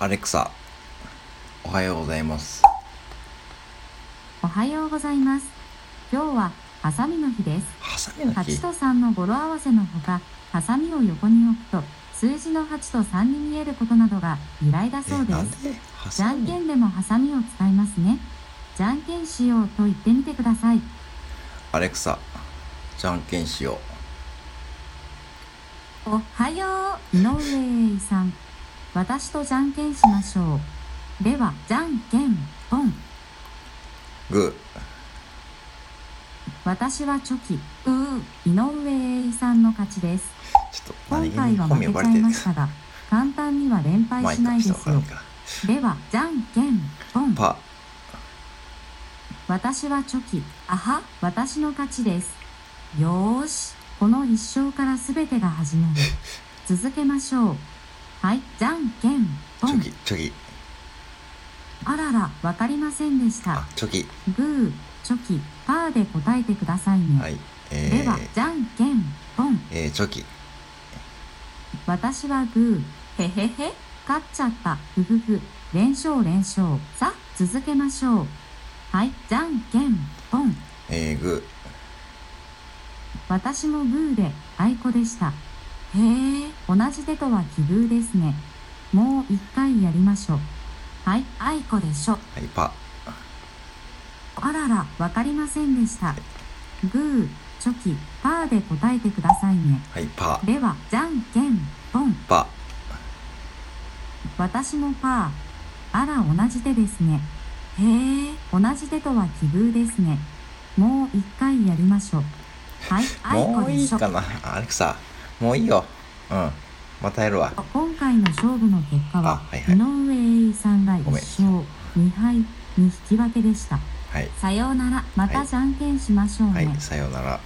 アレクサ、おはようございます。おはようございます。今日はハサミの日です。ハサミの日？8と3の語呂合わせのほか、ハサミを横に置くと、数字の8と3に見えることなどが由来だそうえ、で？す。じゃんけんでもハサミを使いますね。じゃんけんしようと言ってみてください。アレクサ、じゃんけんしよおはよう、井上栄さん。私とじゃんけんしましょう。では、じゃんけん、ポン。う。グ私はチョキ、うー、井上栄さんの勝ちです。ー。ちょっと今回は負けちゃいましたが、簡単には連敗しないですよ。では、じゃんけん、ポン。パ、私はチョキ、あは、私の勝ちです。よーし、この一生からすべてが始まる。続けましょう。はい、じゃんけん、ポンチョ。キ、チョキ。あらら、わかりませんでしたあ。、チョキ。グー、チョキ、パーで答えてくださいね。はい。えでは、じゃんけん、ポン。ー、えー、チョキ。私はグー。へへへ。勝っちゃった。ふふふ。連勝連勝。さあ、続けましょう。はい、じゃんけん、ポン。えー、グ私もグーで、あいこでした。へえ、同じ手とは奇遇ですね。もう一回やりましょう。はい、あいこでしょ。ー。はい、パ。あらら、わかりませんでした。グー、チョキ、パーで答えてくださいね。はい、パ。では、じゃんけん、ポン。パ。私もパー。あら、同じ手ですね。へえ、同じ手とは奇遇ですね。もう一回やりましょう。はい、あいこもういでしょ。いかな。アレクサ、もういいよ。うん。またやるわ。今回の勝負の結果は、あはいはい井上栄さんが1ごめん勝2敗に引き分けでした。はい。さようなら、またじゃんけんしましょうね。はい、さようなら。